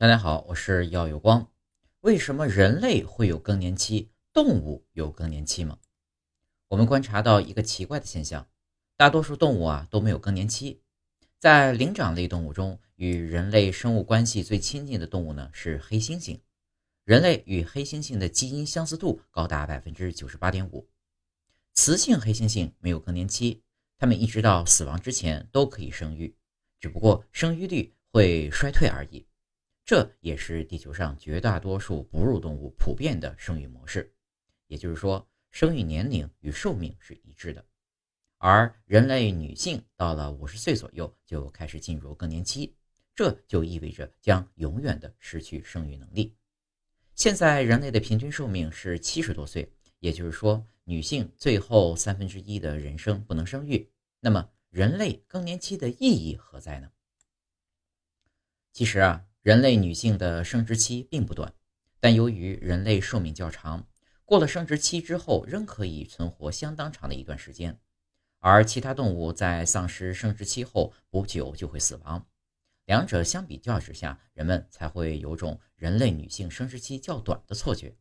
大家好，我是耀有光。为什么人类会有更年期，动物有更年期吗？我们观察到一个奇怪的现象：大多数动物啊都没有更年期。在灵长类动物中，与人类生物关系最亲近的动物呢是黑猩猩。人类与黑猩猩的基因相似度高达百分之九十八点五。雌性黑猩猩没有更年期，它们一直到死亡之前都可以生育，只不过生育率会衰退而已。这也是地球上绝大多数哺乳动物普遍的生育模式，也就是说，生育年龄与寿命是一致的。而人类女性到了五十岁左右就开始进入更年期，这就意味着将永远的失去生育能力。现在人类的平均寿命是七十多岁，也就是说，女性最后三分之一的人生不能生育。那么，人类更年期的意义何在呢？其实啊。人类女性的生殖期并不短，但由于人类寿命较长，过了生殖期之后仍可以存活相当长的一段时间，而其他动物在丧失生殖期后不久就会死亡。两者相比较之下，人们才会有种人类女性生殖期较短的错觉。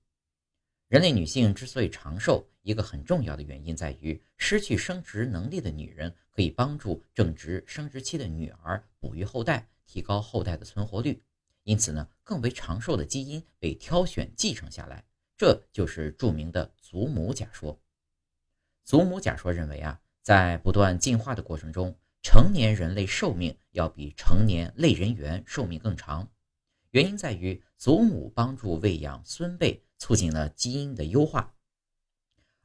人类女性之所以长寿，一个很重要的原因在于，失去生殖能力的女人可以帮助正值生殖期的女儿哺育后代，提高后代的存活率。因此呢，更为长寿的基因被挑选继承下来，这就是著名的祖母假说。祖母假说认为啊，在不断进化的过程中，成年人类寿命要比成年类人猿寿命更长。原因在于祖母帮助喂养孙辈，促进了基因的优化。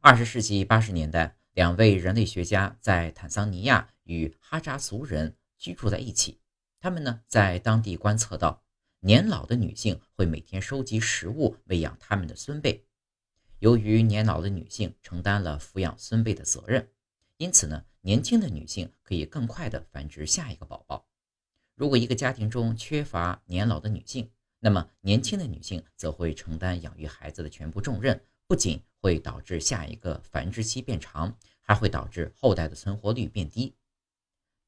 二十世纪八十年代，两位人类学家在坦桑尼亚与哈扎族人居住在一起，他们呢在当地观测到。年老的女性会每天收集食物喂养他们的孙辈。由于年老的女性承担了抚养孙辈的责任，因此呢，年轻的女性可以更快地繁殖下一个宝宝。如果一个家庭中缺乏年老的女性，那么年轻的女性则会承担养育孩子的全部重任，不仅会导致下一个繁殖期变长，还会导致后代的存活率变低。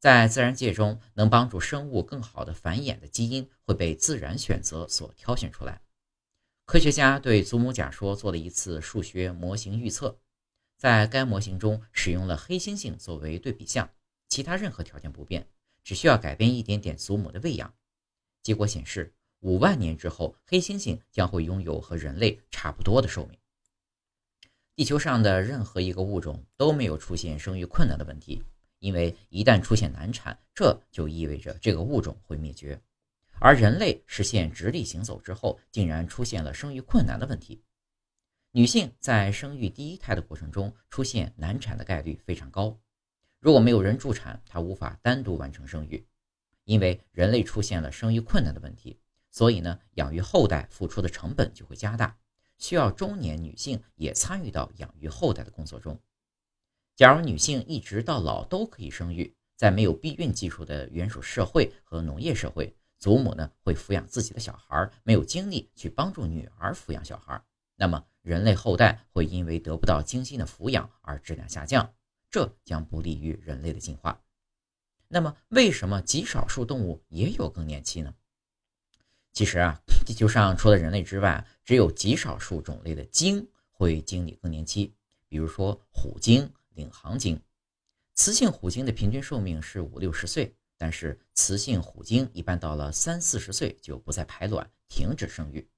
在自然界中，能帮助生物更好的繁衍的基因会被自然选择所挑选出来。科学家对祖母假说做了一次数学模型预测，在该模型中使用了黑猩猩作为对比项，其他任何条件不变，只需要改变一点点祖母的喂养。结果显示，五万年之后，黑猩猩将会拥有和人类差不多的寿命。地球上的任何一个物种都没有出现生育困难的问题。因为一旦出现难产，这就意味着这个物种会灭绝。而人类实现直立行走之后，竟然出现了生育困难的问题。女性在生育第一胎的过程中出现难产的概率非常高。如果没有人助产，她无法单独完成生育。因为人类出现了生育困难的问题，所以呢，养育后代付出的成本就会加大，需要中年女性也参与到养育后代的工作中。假如女性一直到老都可以生育，在没有避孕技术的原始社会和农业社会，祖母呢会抚养自己的小孩，没有精力去帮助女儿抚养小孩，那么人类后代会因为得不到精心的抚养而质量下降，这将不利于人类的进化。那么，为什么极少数动物也有更年期呢？其实啊，地球上除了人类之外，只有极少数种类的鲸会经历更年期，比如说虎鲸。领航鲸，雌性虎鲸的平均寿命是五六十岁，但是雌性虎鲸一般到了三四十岁就不再排卵，停止生育。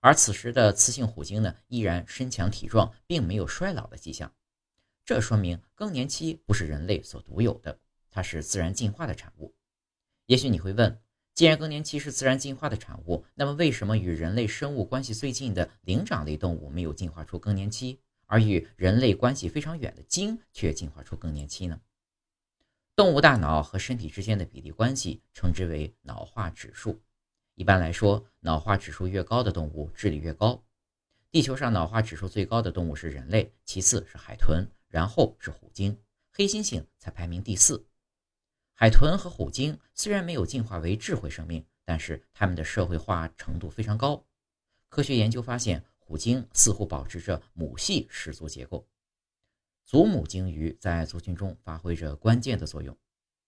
而此时的雌性虎鲸呢，依然身强体壮，并没有衰老的迹象。这说明更年期不是人类所独有的，它是自然进化的产物。也许你会问，既然更年期是自然进化的产物，那么为什么与人类生物关系最近的灵长类动物没有进化出更年期？而与人类关系非常远的鲸却进化出更年期呢？动物大脑和身体之间的比例关系称之为脑化指数。一般来说，脑化指数越高的动物智力越高。地球上脑化指数最高的动物是人类，其次是海豚，然后是虎鲸，黑猩猩才排名第四。海豚和虎鲸虽然没有进化为智慧生命，但是它们的社会化程度非常高。科学研究发现。虎鲸似乎保持着母系氏族结构，祖母鲸鱼在族群中发挥着关键的作用。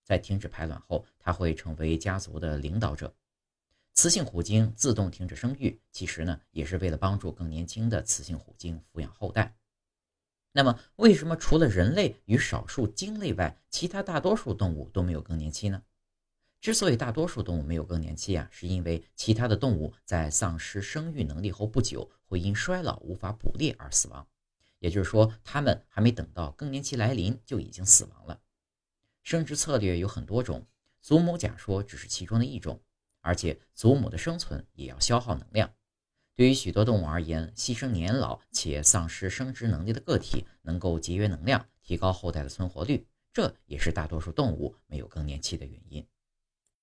在停止排卵后，它会成为家族的领导者。雌性虎鲸自动停止生育，其实呢也是为了帮助更年轻的雌性虎鲸抚养后代。那么，为什么除了人类与少数鲸类外，其他大多数动物都没有更年期呢？之所以大多数动物没有更年期啊，是因为其他的动物在丧失生育能力后不久，会因衰老无法捕猎而死亡。也就是说，它们还没等到更年期来临就已经死亡了。生殖策略有很多种，祖母假说只是其中的一种，而且祖母的生存也要消耗能量。对于许多动物而言，牺牲年老且丧失生殖能力的个体能够节约能量，提高后代的存活率，这也是大多数动物没有更年期的原因。